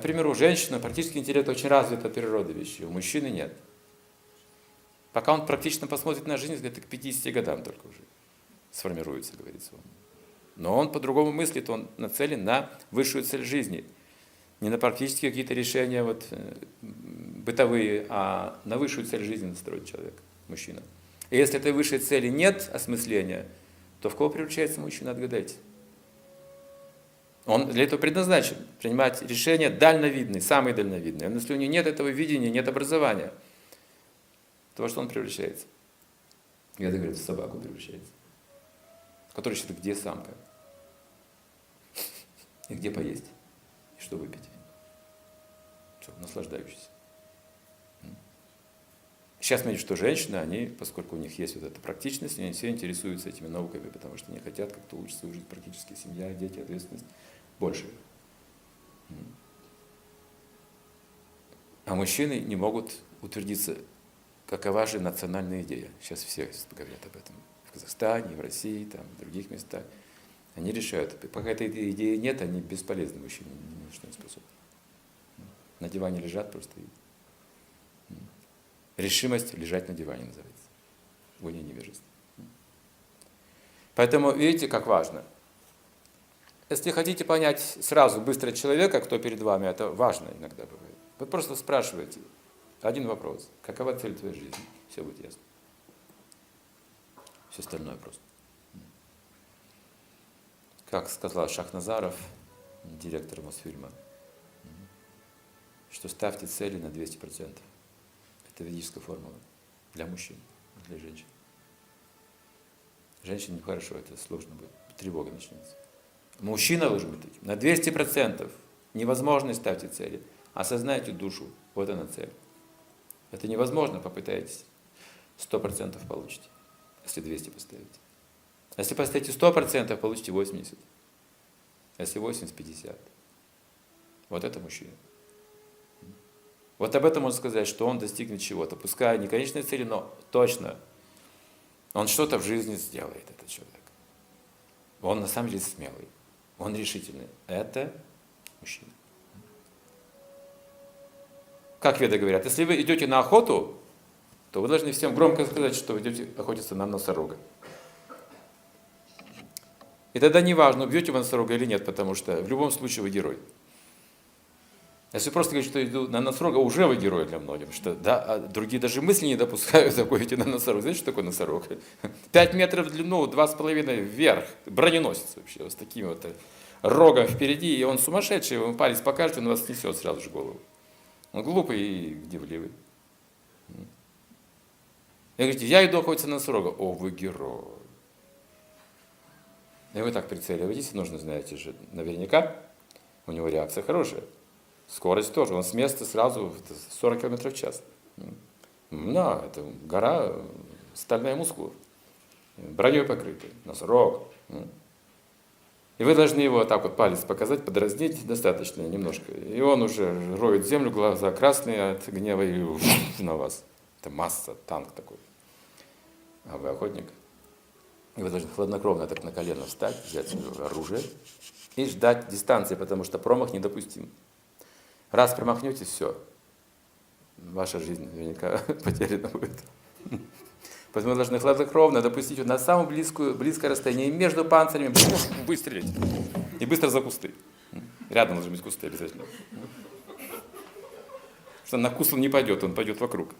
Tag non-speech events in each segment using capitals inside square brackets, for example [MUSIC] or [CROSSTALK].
Например, у женщины практический интеллект очень развит от природы вещи, у мужчины нет. Пока он практично посмотрит на жизнь, где-то к 50 годам только уже сформируется, говорится он. Но он по-другому мыслит, он нацелен на высшую цель жизни. Не на практические какие-то решения вот, э, бытовые, а на высшую цель жизни настроен человек, мужчина. И если этой высшей цели нет осмысления, то в кого превращается мужчина, отгадайте. Он для этого предназначен, принимать решения дальновидные, самые дальновидные. Но если у него нет этого видения, нет образования, то во что он превращается? Я говорю, в собаку превращается. Который считает, где самка, [LAUGHS] и где поесть, и что выпить. Все, наслаждающийся. Сейчас мы видим, что женщины, они, поскольку у них есть вот эта практичность, они все интересуются этими науками, потому что они хотят как-то улучшить свою жизнь практически, семья, дети, ответственность больше. А мужчины не могут утвердиться, какова же национальная идея. Сейчас все говорят об этом. В Казахстане, в России, там, в других местах. Они решают. Пока этой идеи нет, они бесполезны что не способны. На диване лежат просто и Решимость лежать на диване называется. Воня невежества. Поэтому видите, как важно. Если хотите понять сразу быстро человека, кто перед вами, это важно иногда бывает. Вы просто спрашиваете один вопрос. Какова цель твоей жизни? Все будет ясно. Все остальное просто. Как сказал Шахназаров, директор Мосфильма, что ставьте цели на 200%. Это ведическая формула для мужчин, для женщин. Женщине нехорошо, это сложно будет, тревога начнется. Мужчина должен быть таким. На 200% невозможно ставьте цели. Осознайте душу, вот она цель. Это невозможно, попытайтесь. 100% получите, если 200 поставите. Если поставите 100%, получите 80. Если 80, 50. Вот это мужчина. Вот об этом можно сказать, что он достигнет чего-то. Пускай не конечной цели, но точно он что-то в жизни сделает, этот человек. Он на самом деле смелый, он решительный. Это мужчина. Как веды говорят, если вы идете на охоту, то вы должны всем громко сказать, что вы идете охотиться на носорога. И тогда не важно, убьете вы носорога или нет, потому что в любом случае вы герой. Если просто говорить, что иду на носорога, уже вы герой для многих, что да, а другие даже мысли не допускают [LAUGHS] такой идти на носорог. Знаете, что такое носорог? [LAUGHS] Пять метров в длину, два с половиной вверх, броненосец вообще, с таким вот э, рогом впереди, и он сумасшедший, ему палец покажет, он вас снесет сразу же голову. Он глупый и гневливый. И говорите, я иду охотиться на носорога. О, вы герой. И вы так прицеливаетесь, нужно, знаете же, наверняка, у него реакция хорошая. Скорость тоже. Он с места сразу 40 км в час. Да, это гора стальная мускула. Броней покрытый, носорог. И вы должны его так вот палец показать, подразнить достаточно немножко. И он уже роет землю, глаза красные от гнева и [LAUGHS] на вас. Это масса, танк такой. А вы охотник. И вы должны хладнокровно так на колено встать, взять оружие и ждать дистанции, потому что промах недопустим. Раз промахнетесь, все. Ваша жизнь наверняка [LAUGHS] потеряна будет. Поэтому вы должны хладнокровно допустить на самое близкую, близкое расстояние между панцирями, выстрелить. И быстро за кусты. Рядом должны быть кусты обязательно. Что на куст он не пойдет, он пойдет вокруг.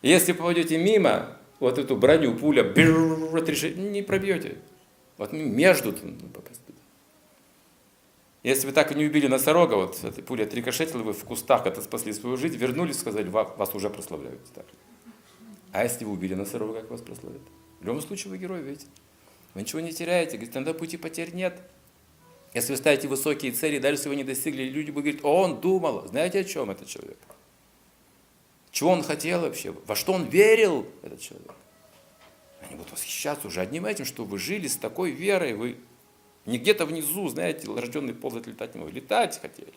Если попадете мимо, вот эту броню, пуля, не пробьете. Вот между попасть. Если вы так и не убили носорога, вот эта пуля отрикошетила, вы в кустах это спасли свою жизнь, вернулись, сказали, вас уже прославляют. Так. А если вы убили носорога, как вас прославят? В любом случае вы герой, видите? Вы ничего не теряете, говорит, тогда пути потерь нет. Если вы ставите высокие цели, даже если вы не достигли, люди будут говорить, он думал, знаете, о чем этот человек? Чего он хотел вообще? Во что он верил, этот человек? Они будут восхищаться уже одним этим, что вы жили с такой верой, вы не где-то внизу, знаете, рожденный ползать летать не мог. Летать хотели.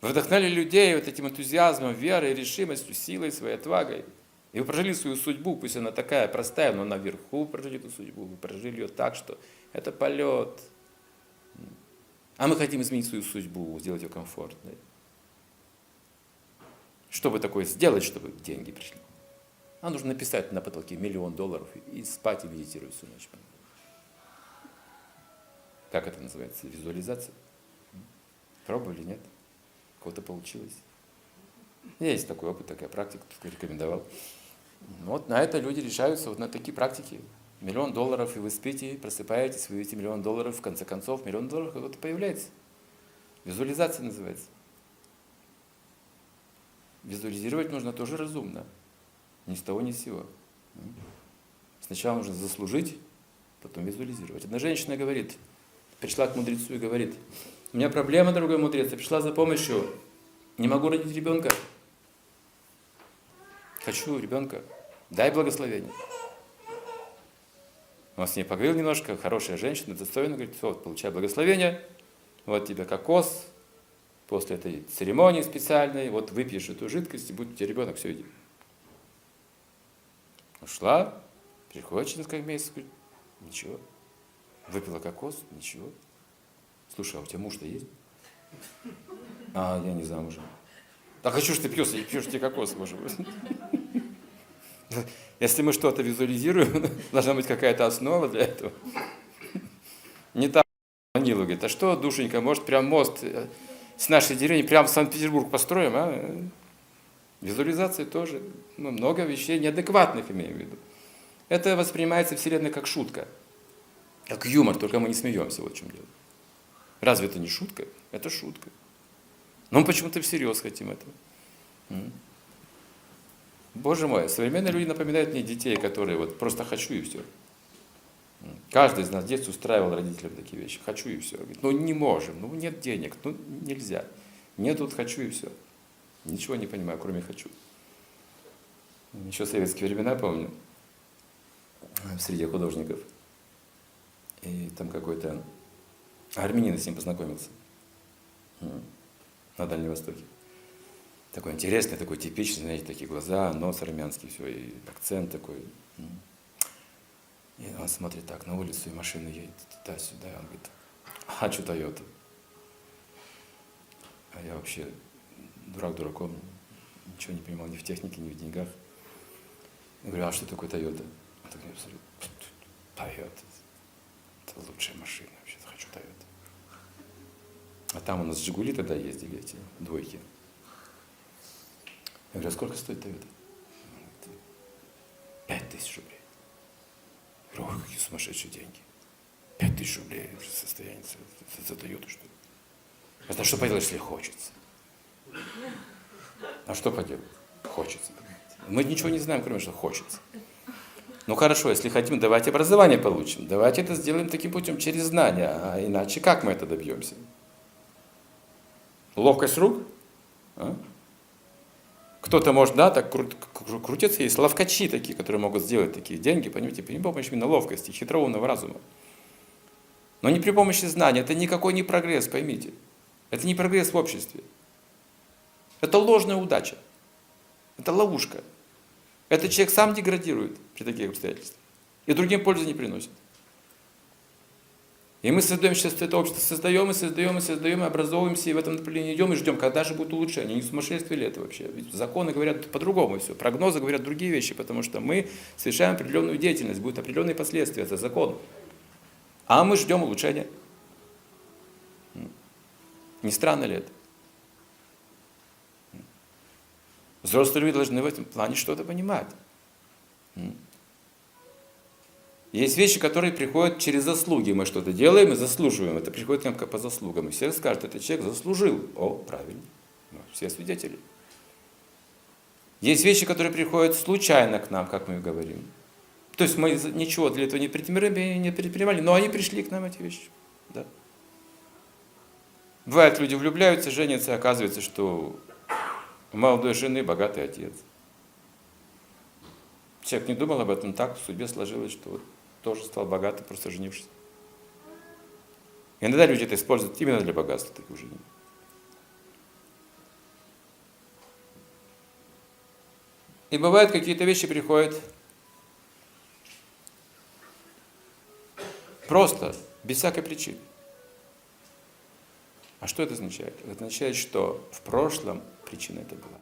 Вы вдохновили людей вот этим энтузиазмом, верой, решимостью, силой своей, отвагой. И вы прожили свою судьбу, пусть она такая простая, но наверху прожили эту судьбу. Вы прожили ее так, что это полет. А мы хотим изменить свою судьбу, сделать ее комфортной. Что бы такое сделать, чтобы деньги пришли? А нужно написать на потолке миллион долларов и спать и медитировать всю ночь. Как это называется? Визуализация? Пробовали, нет? Кого-то получилось? Есть такой опыт, такая практика, кто рекомендовал. Вот на это люди решаются, вот на такие практики. Миллион долларов, и вы спите, просыпаетесь, вы видите миллион долларов, в конце концов, миллион долларов какой-то появляется. Визуализация называется. Визуализировать нужно тоже разумно. Ни с того, ни с сего. Сначала нужно заслужить, потом визуализировать. Одна женщина говорит, пришла к мудрецу и говорит, у меня проблема, дорогой мудрец, я пришла за помощью, не могу родить ребенка. Хочу ребенка, дай благословение. Он с ней поговорил немножко, хорошая женщина, достойная, говорит, вот, получай благословение, вот тебе кокос, после этой церемонии специальной, вот выпьешь эту жидкость, и будет у тебя ребенок, все, иди. Ушла, приходит через несколько месяцев, говорит, ничего, выпила кокос, ничего. Слушай, а у тебя муж-то есть? А, я не замужем. Так а что ж ты пьешь, пьешь тебе кокос, боже мой. [LAUGHS] Если мы что-то визуализируем, [LAUGHS] должна быть какая-то основа для этого. Не так Манилу говорит, а что, душенька, может прям мост э, с нашей деревни прям в Санкт-Петербург построим, а? Визуализация тоже, ну, много вещей неадекватных имею в виду. Это воспринимается Вселенной как шутка, как юмор, только мы не смеемся, вот в чем дело. Разве это не шутка? Это шутка. Но мы почему-то всерьез хотим этого. Боже мой, современные люди напоминают мне детей, которые вот просто хочу и все. Каждый из нас в детстве устраивал родителям такие вещи. Хочу и все. Ну не можем, ну нет денег, ну нельзя. Нет, тут хочу и все. Ничего не понимаю, кроме хочу. Еще советские времена помню, среди художников. И там какой-то армянин с ним познакомился на Дальнем Востоке такой интересный, такой типичный, знаете, такие глаза, нос армянский, все, и акцент такой. И он смотрит так на улицу, и машина едет туда-сюда, и он говорит, что Тойота? А я вообще дурак дураком, ничего не понимал ни в технике, ни в деньгах. Я говорю, а что такое Тойота? Он такой, Тойота, это лучшая машина, вообще хочу Тойота. А там у нас Жигули тогда ездили, эти двойки. Я говорю, а сколько стоит Тойота? Пять тысяч рублей. Я говорю, ой, какие сумасшедшие деньги. Пять тысяч рублей состояние за, за Тойоту, что ли? Это что поделать, если хочется? А что поделать? Хочется. Мы ничего не знаем, кроме что хочется. Ну хорошо, если хотим, давайте образование получим. Давайте это сделаем таким путем через знания. А иначе как мы это добьемся? Ловкость рук? А? Кто-то может, да, так кру- крутиться, есть ловкачи такие, которые могут сделать такие деньги, понимаете, при помощи именно ловкости, хитроумного разума. Но не при помощи знания, это никакой не прогресс, поймите. Это не прогресс в обществе. Это ложная удача. Это ловушка. Этот человек сам деградирует при таких обстоятельствах. И другим пользы не приносит. И мы создаем сейчас это общество, создаем и создаем и создаем, и образовываемся, и в этом направлении идем, и ждем, когда же будет улучшение. Не сумасшествие ли это вообще? Ведь законы говорят по-другому все, прогнозы говорят другие вещи, потому что мы совершаем определенную деятельность, будут определенные последствия, это закон. А мы ждем улучшения. Не странно ли это? Взрослые люди должны в этом плане что-то понимать. Есть вещи, которые приходят через заслуги. Мы что-то делаем и заслуживаем. Это приходит нам по заслугам. И все скажут, этот человек заслужил. О, правильно. Ну, все свидетели. Есть вещи, которые приходят случайно к нам, как мы говорим. То есть мы ничего для этого не предпринимали, не предпринимали но они пришли к нам, эти вещи. Да. Бывает, люди влюбляются, женятся, и оказывается, что молодой жены богатый отец. Человек не думал об этом, так в судьбе сложилось, что вот тоже стал богатым, просто женившись. Иногда люди это используют именно для богатства таких женитьб. И бывают какие-то вещи приходят просто, без всякой причины. А что это означает? Это означает, что в прошлом причина это была.